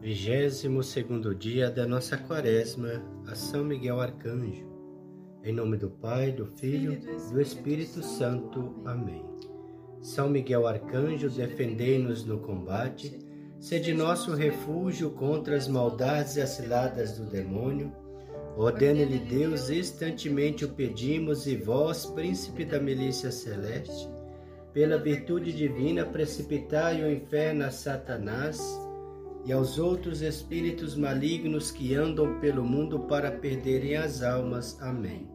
Vigésimo segundo dia da nossa quaresma, a São Miguel Arcanjo. Em nome do Pai, do Filho e do Espírito Santo. Amém. São Miguel Arcanjo, defendei-nos no combate, sede nosso refúgio contra as maldades e as ciladas do demônio. Ordene-lhe Deus, instantemente o pedimos, e vós, príncipe da milícia celeste, pela virtude divina, precipitai o inferno a Satanás e aos outros espíritos malignos que andam pelo mundo para perderem as almas. Amém.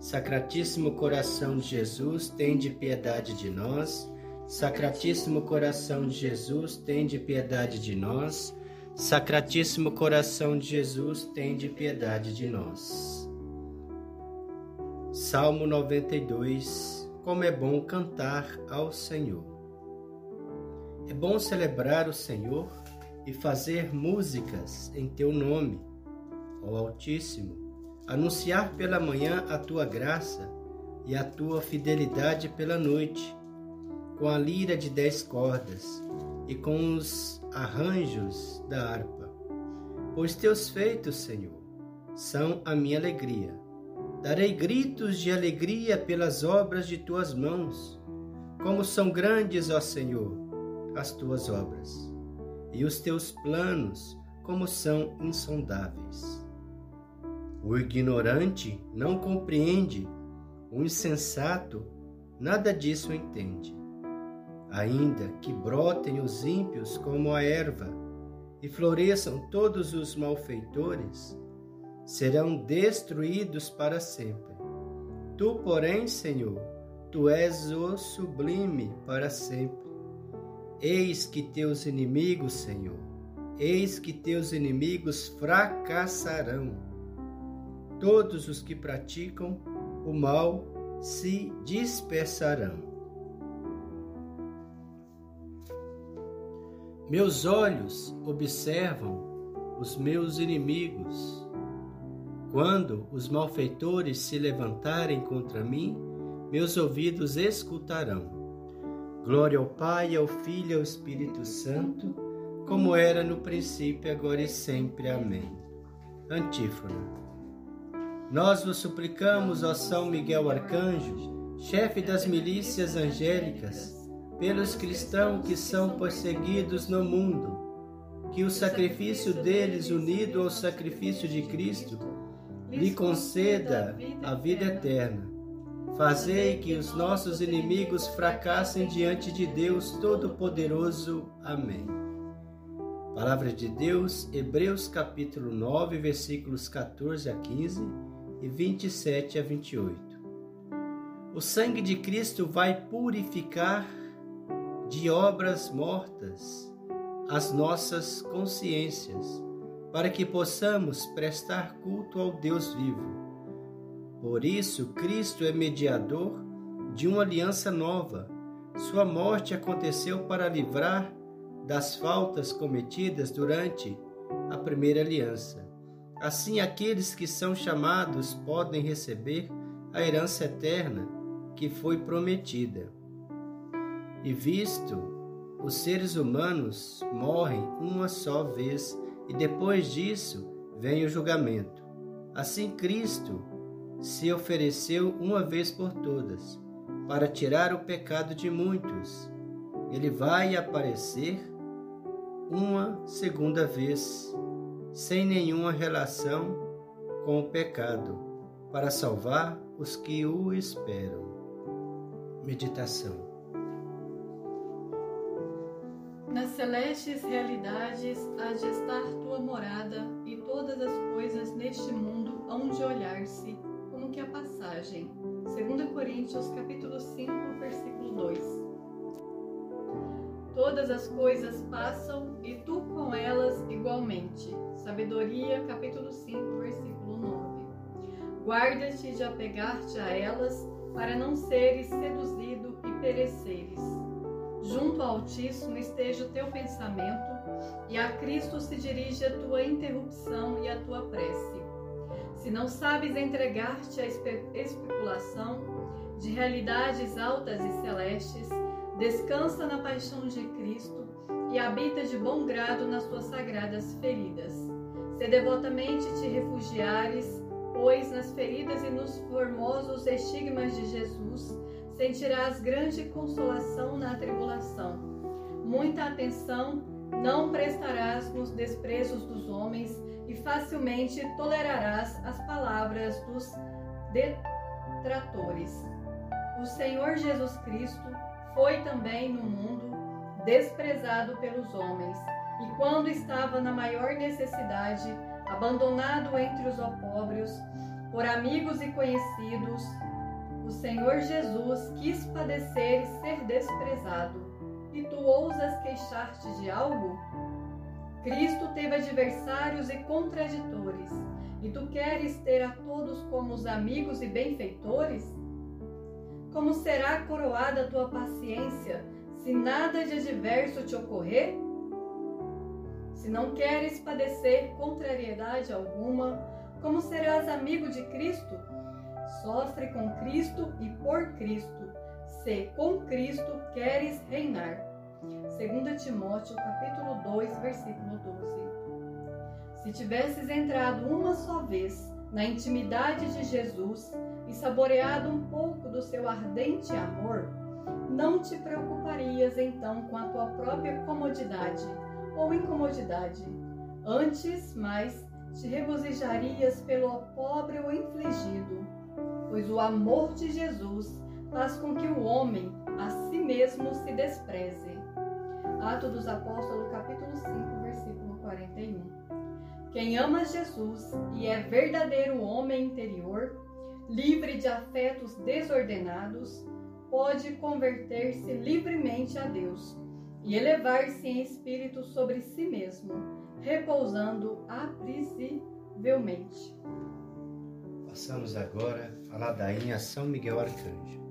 Sacratíssimo coração de Jesus, tende piedade de nós. Sacratíssimo coração de Jesus, tende piedade de nós. Sacratíssimo coração de Jesus, tende piedade de nós. Salmo 92 Como é bom cantar ao Senhor. É bom celebrar o Senhor e fazer músicas em teu nome, ó Altíssimo, anunciar pela manhã a tua graça e a tua fidelidade pela noite, com a lira de dez cordas e com os arranjos da harpa. Pois teus feitos, Senhor, são a minha alegria. Darei gritos de alegria pelas obras de tuas mãos. Como são grandes, ó Senhor, as tuas obras e os teus planos como são insondáveis. O ignorante não compreende, o insensato nada disso entende. Ainda que brotem os ímpios como a erva e floresçam todos os malfeitores, serão destruídos para sempre. Tu, porém, Senhor, tu és o sublime para sempre. Eis que teus inimigos, Senhor, eis que teus inimigos fracassarão. Todos os que praticam o mal se dispersarão. Meus olhos observam os meus inimigos. Quando os malfeitores se levantarem contra mim, meus ouvidos escutarão. Glória ao Pai, ao Filho e ao Espírito Santo, como era no princípio, agora e sempre. Amém. Antífona. Nós vos suplicamos, ó São Miguel Arcanjo, chefe das milícias angélicas, pelos cristãos que são perseguidos no mundo, que o sacrifício deles, unido ao sacrifício de Cristo, lhe conceda a vida eterna Fazei que os nossos inimigos fracassem diante de Deus Todo-Poderoso. Amém. Palavra de Deus, Hebreus capítulo 9, versículos 14 a 15 e 27 a 28. O sangue de Cristo vai purificar de obras mortas as nossas consciências, para que possamos prestar culto ao Deus vivo por isso, Cristo é mediador de uma aliança nova. Sua morte aconteceu para livrar das faltas cometidas durante a primeira aliança. Assim, aqueles que são chamados podem receber a herança eterna que foi prometida. E visto, os seres humanos morrem uma só vez e depois disso vem o julgamento. Assim, Cristo se ofereceu uma vez por todas, para tirar o pecado de muitos. Ele vai aparecer uma segunda vez, sem nenhuma relação com o pecado, para salvar os que o esperam. Meditação. Nas celestes realidades há de estar tua morada, e todas as coisas neste mundo hão de olhar-se que a passagem. 2 Coríntios capítulo 5, versículo 2. Todas as coisas passam e tu com elas igualmente. Sabedoria capítulo 5, versículo 9. Guarda-te de apegar-te a elas para não seres seduzido e pereceres. Junto ao Altíssimo esteja o teu pensamento, e a Cristo se dirige a tua interrupção e a tua prece. Se não sabes entregar-te à especulação de realidades altas e celestes, descansa na paixão de Cristo e habita de bom grado nas tuas sagradas feridas. Se devotamente te refugiares, pois nas feridas e nos formosos estigmas de Jesus, sentirás grande consolação na tribulação. Muita atenção não prestarás nos desprezos dos homens e facilmente tolerarás as palavras dos detratores. O Senhor Jesus Cristo foi também no mundo desprezado pelos homens, e quando estava na maior necessidade, abandonado entre os opróbrios, por amigos e conhecidos, o Senhor Jesus quis padecer e ser desprezado. E tu ousas queixar-te de algo? Cristo teve adversários e contraditores, e tu queres ter a todos como os amigos e benfeitores? Como será coroada a tua paciência se nada de adverso te ocorrer? Se não queres padecer contrariedade alguma, como serás amigo de Cristo? Sofre com Cristo e por Cristo, se com Cristo queres reinar. 2 Timóteo capítulo 2, versículo 12. Se tivesses entrado uma só vez na intimidade de Jesus e saboreado um pouco do seu ardente amor, não te preocuparias então com a tua própria comodidade ou incomodidade. Antes, mais, te regozijarias pelo pobre ou infligido, pois o amor de Jesus faz com que o homem a si mesmo se despreze. Atos dos Apóstolos, capítulo 5, versículo 41. Quem ama Jesus e é verdadeiro homem interior, livre de afetos desordenados, pode converter-se livremente a Deus e elevar-se em espírito sobre si mesmo, repousando aprisivelmente. Passamos agora a ladainha São Miguel Arcanjo.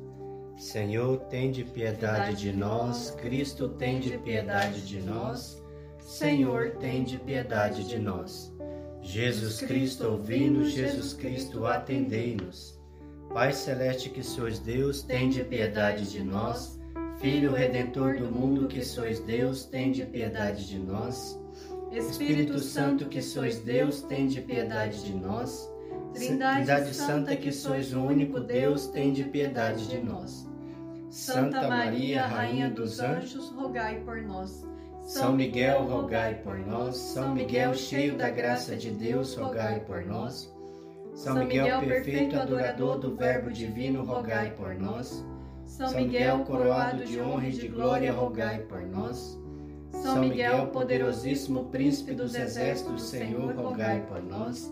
Senhor, tem de piedade de nós, Cristo tem de piedade de nós, Senhor, tem de piedade de nós. Jesus Cristo, ouvi-nos, Jesus Cristo, atendei-nos. Pai celeste que sois Deus, tem de piedade de nós. Filho redentor do mundo que sois Deus, tem de piedade de nós. Espírito Santo que sois Deus, tem de piedade de nós. Trindade Santa que sois o único Deus, tem de piedade de nós. Santa Maria, Rainha dos Anjos, rogai por nós. São Miguel, rogai por nós. São Miguel, cheio da graça de Deus, rogai por nós. São Miguel, perfeito adorador do Verbo divino, rogai por nós. São Miguel, coroado de honra e de glória, rogai por nós. São Miguel, poderosíssimo príncipe dos exércitos Senhor, rogai por nós.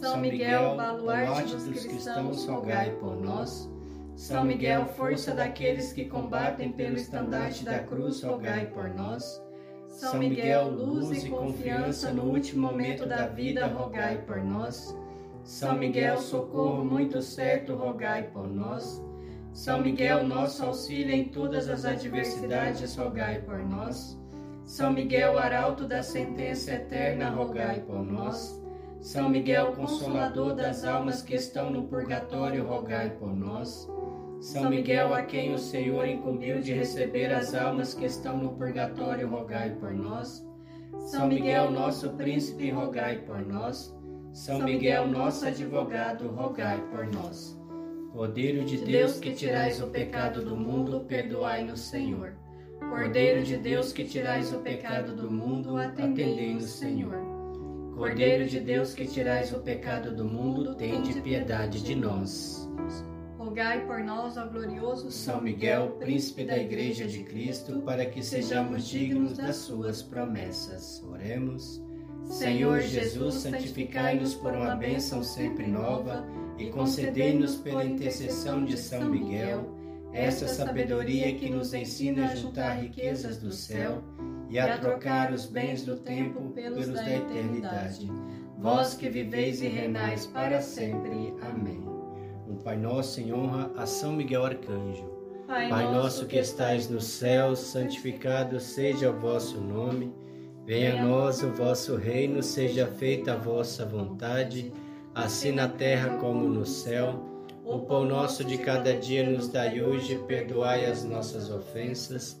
São Miguel, baluarte dos cristãos, rogai por nós. São Miguel, força daqueles que combatem pelo estandarte da cruz, rogai por nós. São Miguel, luz e confiança no último momento da vida, rogai por nós. São Miguel, socorro muito certo, rogai por nós. São Miguel, nosso auxílio em todas as adversidades, rogai por nós. São Miguel, arauto da sentença eterna, rogai por nós. São Miguel, consolador das almas que estão no purgatório, rogai por nós. São Miguel, a quem o Senhor incumbiu de receber as almas que estão no purgatório, rogai por nós. São Miguel, nosso príncipe, rogai por nós. São Miguel, nosso advogado, rogai por nós. Cordeiro de Deus que tirais o pecado do mundo, perdoai-nos, Senhor. Cordeiro de Deus que tirais o pecado do mundo, atendei-nos, Senhor. Cordeiro de Deus que tirais o pecado do mundo, tende piedade de nós. Rogai por nós, ó glorioso São Miguel, príncipe da Igreja de Cristo, para que sejamos dignos das suas promessas. Oremos. Senhor Jesus, santificai-nos por uma bênção sempre nova e concedei-nos pela intercessão de São Miguel essa sabedoria que nos ensina a juntar riquezas do céu e a trocar os bens do tempo pelos da eternidade. Vós que viveis e reinais para sempre. Amém. Um Pai Nosso em honra a São Miguel Arcanjo. Pai, Pai nosso que estais no céu, santificado seja o vosso nome. Venha a nós o vosso reino, seja feita a vossa vontade, assim na terra como no céu. O pão nosso de cada dia nos dai hoje, perdoai as nossas ofensas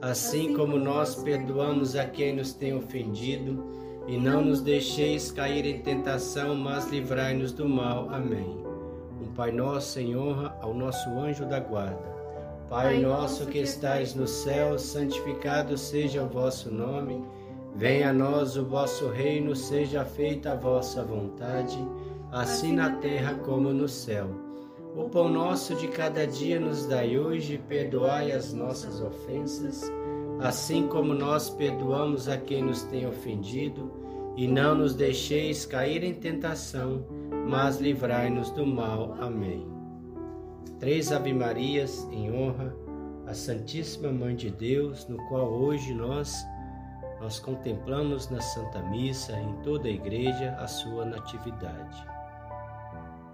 assim como nós perdoamos a quem nos tem ofendido, e não nos deixeis cair em tentação, mas livrai-nos do mal. Amém. Um Pai nosso em honra ao nosso anjo da guarda. Pai nosso que estais no céu, santificado seja o vosso nome. Venha a nós o vosso reino, seja feita a vossa vontade, assim na terra como no céu. O pão nosso de cada dia nos dai hoje, perdoai as nossas ofensas, assim como nós perdoamos a quem nos tem ofendido, e não nos deixeis cair em tentação, mas livrai-nos do mal. Amém. Três Ave-Marias em honra à Santíssima Mãe de Deus, no qual hoje nós nós contemplamos na Santa Missa em toda a igreja a sua natividade.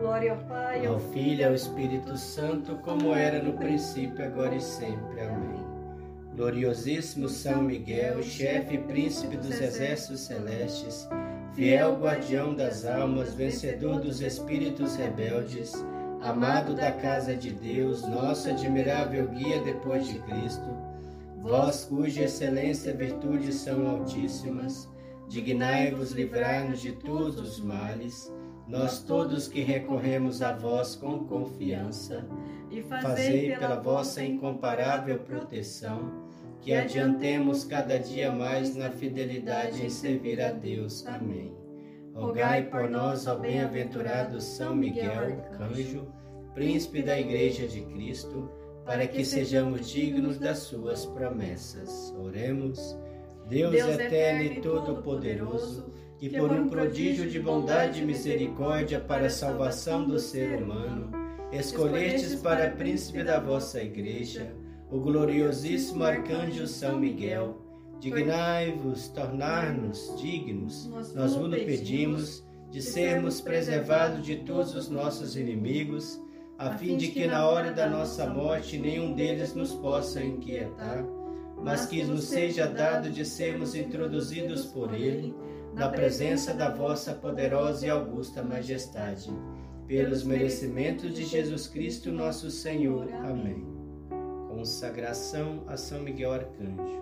Glória ao Pai, ao Filho e ao Espírito Santo, como era no princípio, agora e sempre. Amém. Gloriosíssimo São Miguel, chefe e príncipe dos exércitos celestes, fiel guardião das almas, vencedor dos espíritos rebeldes, amado da casa de Deus, nosso admirável guia depois de Cristo, vós cuja excelência e virtude são altíssimas, dignai-vos livrar-nos de todos os males nós todos que recorremos a vós com confiança, e fazei pela vossa incomparável proteção, que adiantemos cada dia mais na fidelidade em servir a Deus. Amém. Rogai por nós, ó bem-aventurado São Miguel Arcanjo, príncipe da Igreja de Cristo, para que sejamos dignos das suas promessas. Oremos. Deus, Deus eterno e todo-poderoso, que por um prodígio de bondade e misericórdia para a salvação do ser humano, escolhestes para príncipe da vossa igreja o gloriosíssimo arcanjo São Miguel. Dignai-vos tornar-nos dignos, nós vos pedimos, de sermos preservados de todos os nossos inimigos, a fim de que na hora da nossa morte nenhum deles nos possa inquietar, mas que nos seja dado de sermos introduzidos por ele na presença da vossa poderosa e augusta majestade, pelos merecimentos de Jesus Cristo, nosso Senhor. Amém. Consagração a São Miguel Arcanjo.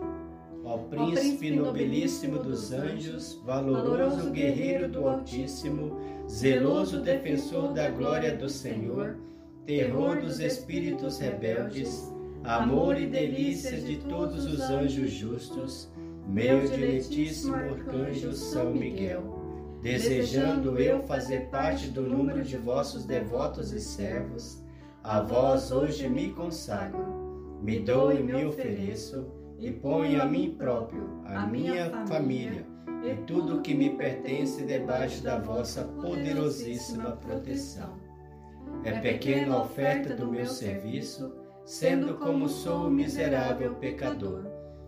Ó príncipe nobilíssimo dos anjos, valoroso guerreiro do Altíssimo, zeloso defensor da glória do Senhor, terror dos espíritos rebeldes, amor e delícia de todos os anjos justos, meu diletíssimo arcanjo São Miguel, desejando eu fazer parte do número de vossos devotos e servos, a vós hoje me consagro, me dou e me ofereço, e ponho a mim próprio, a minha família e tudo o que me pertence debaixo da vossa poderosíssima proteção. É pequena a oferta do meu serviço, sendo como sou miserável pecador,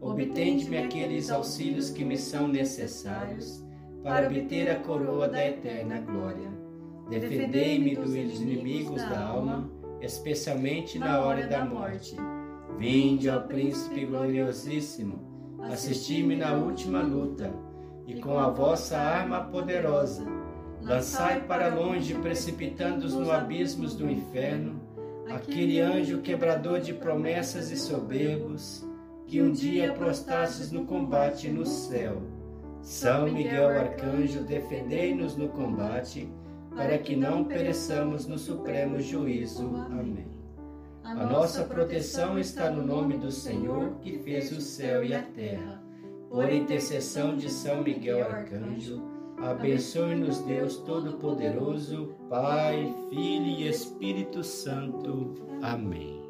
Obtende-me aqueles auxílios que me são necessários para obter a coroa da eterna glória. Defendei-me dos inimigos da alma, especialmente na hora da morte. Vinde ao Príncipe gloriosíssimo assisti-me na última luta, e com a vossa arma poderosa, lançai para longe, precipitando-os no abismos do inferno, aquele anjo quebrador de promessas e soberbos, que um dia prostastes no combate no céu. São Miguel Arcanjo, defendei-nos no combate, para que não pereçamos no supremo juízo. Amém. A nossa proteção está no nome do Senhor, que fez o céu e a terra. Por intercessão de São Miguel Arcanjo, abençoe-nos Deus Todo-Poderoso, Pai, Filho e Espírito Santo. Amém.